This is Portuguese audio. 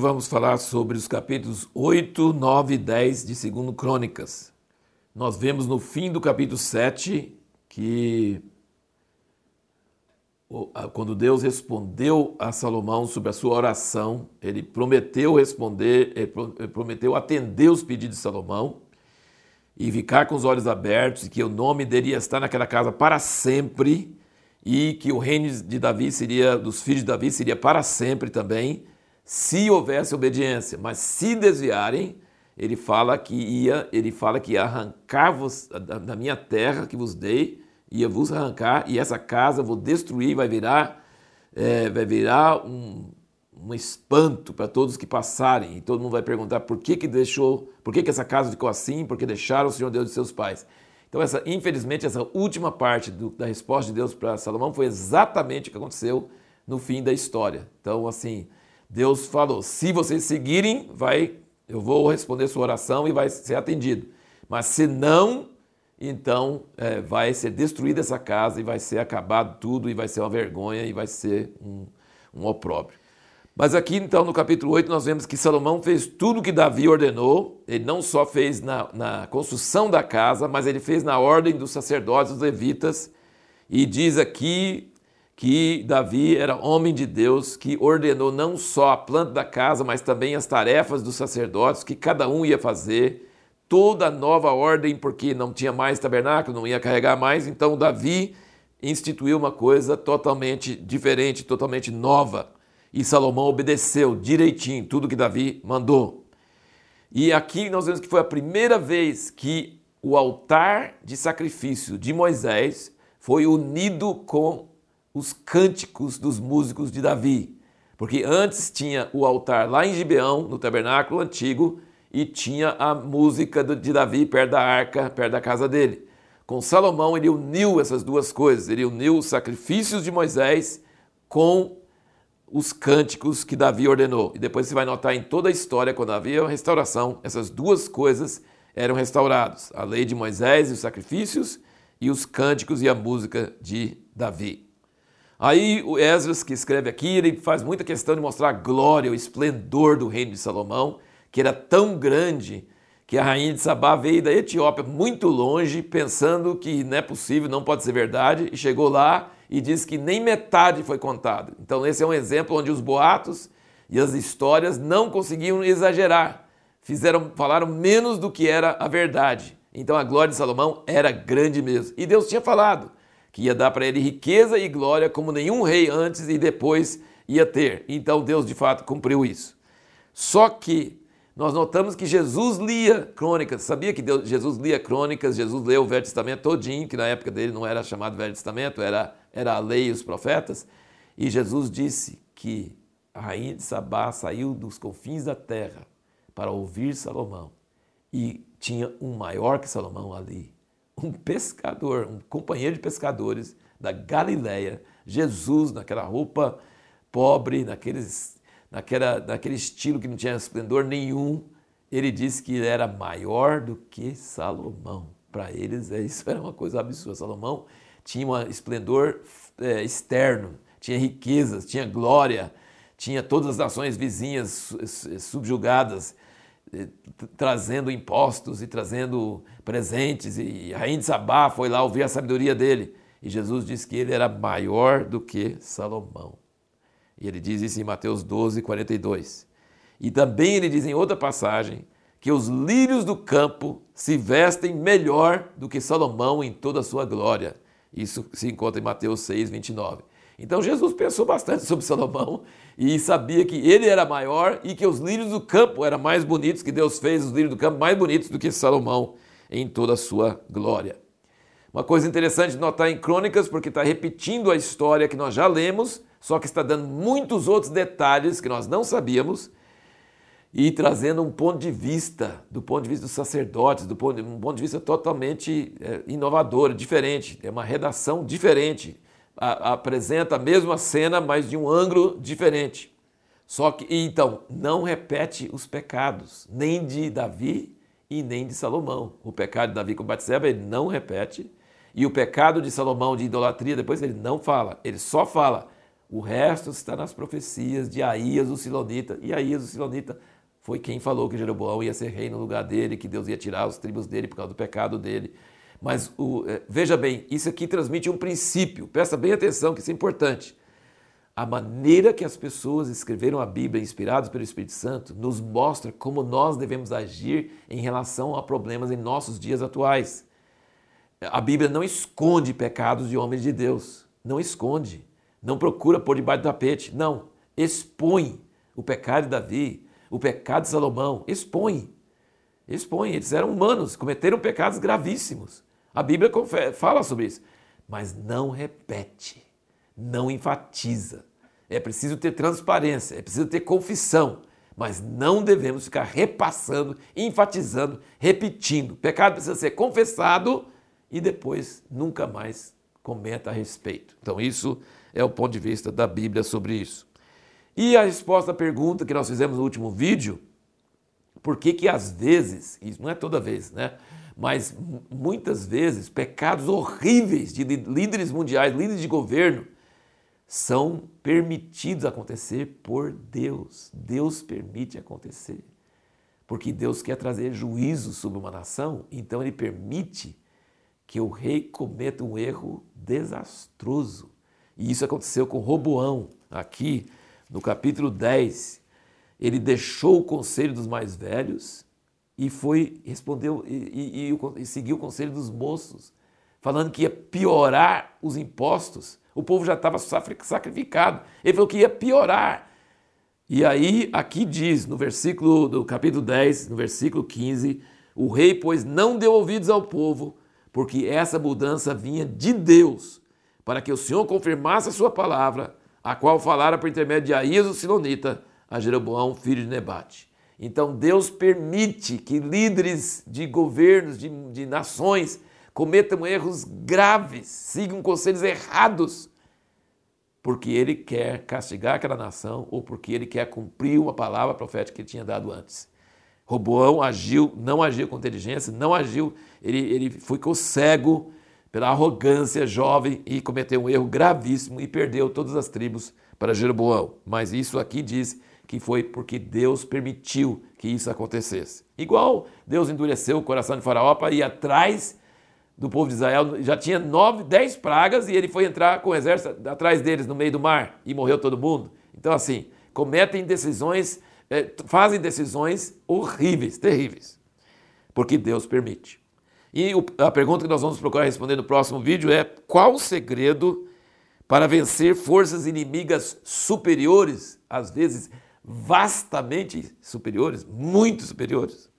vamos falar sobre os capítulos 8, 9 e 10 de 2 Crônicas. Nós vemos no fim do capítulo 7 que quando Deus respondeu a Salomão sobre a sua oração, ele prometeu responder, ele prometeu atender os pedidos de Salomão e ficar com os olhos abertos, e que o nome dele ia estar naquela casa para sempre, e que o reino de Davi seria, dos filhos de Davi seria para sempre também, se houvesse obediência. Mas se desviarem, ele fala que ia, ele fala que ia arrancar-vos da minha terra que vos dei, ia vos arrancar, e essa casa vou destruir, vai virar, é, vai virar um, um espanto para todos que passarem. E todo mundo vai perguntar por que, que deixou, por que, que essa casa ficou assim, porque deixaram o Senhor Deus de seus pais. Então, essa, infelizmente, essa última parte do, da resposta de Deus para Salomão foi exatamente o que aconteceu no fim da história. Então, assim, Deus falou: se vocês seguirem, vai, eu vou responder sua oração e vai ser atendido. Mas se não, então é, vai ser destruída essa casa e vai ser acabado tudo e vai ser uma vergonha e vai ser um, um opróbrio. Mas aqui então no capítulo 8 nós vemos que Salomão fez tudo o que Davi ordenou. Ele não só fez na, na construção da casa, mas ele fez na ordem dos sacerdotes, dos levitas. E diz aqui que Davi era homem de Deus, que ordenou não só a planta da casa, mas também as tarefas dos sacerdotes, que cada um ia fazer. Toda a nova ordem, porque não tinha mais tabernáculo, não ia carregar mais. Então Davi instituiu uma coisa totalmente diferente, totalmente nova. E Salomão obedeceu direitinho tudo que Davi mandou. E aqui nós vemos que foi a primeira vez que o altar de sacrifício de Moisés foi unido com os cânticos dos músicos de Davi. Porque antes tinha o altar lá em Gibeão, no tabernáculo antigo, e tinha a música de Davi perto da arca, perto da casa dele. Com Salomão, ele uniu essas duas coisas. Ele uniu os sacrifícios de Moisés com os cânticos que Davi ordenou. E depois você vai notar em toda a história, quando havia uma restauração, essas duas coisas eram restauradas: a lei de Moisés e os sacrifícios, e os cânticos e a música de Davi. Aí o Esdras, que escreve aqui, ele faz muita questão de mostrar a glória, o esplendor do reino de Salomão, que era tão grande que a rainha de Sabá veio da Etiópia muito longe, pensando que não é possível, não pode ser verdade, e chegou lá e diz que nem metade foi contada. Então, esse é um exemplo onde os boatos e as histórias não conseguiam exagerar, fizeram, falaram menos do que era a verdade. Então, a glória de Salomão era grande mesmo. E Deus tinha falado que ia dar para ele riqueza e glória como nenhum rei antes e depois ia ter. Então, Deus de fato cumpriu isso. Só que nós notamos que Jesus lia crônicas. Sabia que Deus, Jesus lia crônicas? Jesus leu o Velho Testamento todinho, que na época dele não era chamado Velho Testamento, era era a lei e os profetas, e Jesus disse que a rainha de Sabá saiu dos confins da terra para ouvir Salomão e tinha um maior que Salomão ali, um pescador, um companheiro de pescadores da Galileia, Jesus naquela roupa pobre, naqueles, naquela, naquele estilo que não tinha esplendor nenhum, ele disse que era maior do que Salomão. Para eles, é, isso era uma coisa absurda. Salomão tinha um esplendor é, externo, tinha riquezas, tinha glória, tinha todas as nações vizinhas subjugadas, trazendo impostos e trazendo presentes. E a rainha de Sabá foi lá ouvir a sabedoria dele. E Jesus disse que ele era maior do que Salomão. E ele diz isso em Mateus 12, 42. E também ele diz em outra passagem que os lírios do campo se vestem melhor do que Salomão em toda a sua glória. Isso se encontra em Mateus 6, 29. Então Jesus pensou bastante sobre Salomão e sabia que ele era maior e que os lírios do campo eram mais bonitos, que Deus fez os lírios do campo mais bonitos do que Salomão em toda a sua glória. Uma coisa interessante de notar em Crônicas, porque está repetindo a história que nós já lemos, só que está dando muitos outros detalhes que nós não sabíamos e trazendo um ponto de vista, do ponto de vista dos sacerdotes, do ponto de, um ponto de vista totalmente é, inovador, diferente, é uma redação diferente, a, apresenta a mesma cena, mas de um ângulo diferente. Só que, então, não repete os pecados, nem de Davi e nem de Salomão. O pecado de Davi com Batseba ele não repete, e o pecado de Salomão de idolatria, depois ele não fala, ele só fala O resto está nas profecias de Aías o Silonita. E Aías o Silonita foi quem falou que Jeroboão ia ser rei no lugar dele, que Deus ia tirar os tribos dele por causa do pecado dele. Mas o, é, veja bem, isso aqui transmite um princípio. Presta bem atenção que isso é importante. A maneira que as pessoas escreveram a Bíblia, inspiradas pelo Espírito Santo, nos mostra como nós devemos agir em relação a problemas em nossos dias atuais. A Bíblia não esconde pecados de homens de Deus. Não esconde. Não procura por debaixo do tapete. Não. Expõe o pecado de Davi, o pecado de Salomão. Expõe. Expõe. Eles eram humanos, cometeram pecados gravíssimos. A Bíblia fala sobre isso. Mas não repete. Não enfatiza. É preciso ter transparência, é preciso ter confissão, mas não devemos ficar repassando, enfatizando, repetindo. O pecado precisa ser confessado e depois nunca mais comenta a respeito. Então, isso é o ponto de vista da Bíblia sobre isso. E a resposta à pergunta que nós fizemos no último vídeo, por que que às vezes, isso não é toda vez, né? Mas muitas vezes pecados horríveis de líderes mundiais, líderes de governo, são permitidos acontecer por Deus. Deus permite acontecer. Porque Deus quer trazer juízo sobre uma nação, então ele permite que o rei cometa um erro desastroso. E isso aconteceu com Roboão, aqui no capítulo 10. Ele deixou o conselho dos mais velhos e foi respondeu e, e, e seguiu o conselho dos moços, falando que ia piorar os impostos o povo já estava sacrificado. Ele falou que ia piorar. E aí, aqui diz, no versículo do capítulo 10, no versículo 15, o rei, pois, não deu ouvidos ao povo, porque essa mudança vinha de Deus, para que o Senhor confirmasse a sua palavra, a qual falara por intermédio de Aías o Silonita, a Jeroboão, filho de Nebate. Então Deus permite que líderes de governos, de, de nações, cometam erros graves, sigam conselhos errados, porque ele quer castigar aquela nação ou porque ele quer cumprir uma palavra profética que ele tinha dado antes. Roboão agiu, não agiu com inteligência, não agiu, ele, ele ficou cego pela arrogância jovem e cometeu um erro gravíssimo e perdeu todas as tribos para Jeroboão. Mas isso aqui diz que foi porque Deus permitiu que isso acontecesse. Igual Deus endureceu o coração de Faraó para ir atrás do povo de Israel já tinha nove, dez pragas e ele foi entrar com o exército atrás deles no meio do mar e morreu todo mundo. Então, assim, cometem decisões, é, fazem decisões horríveis, terríveis, porque Deus permite. E a pergunta que nós vamos procurar responder no próximo vídeo é: qual o segredo para vencer forças inimigas superiores, às vezes vastamente superiores, muito superiores?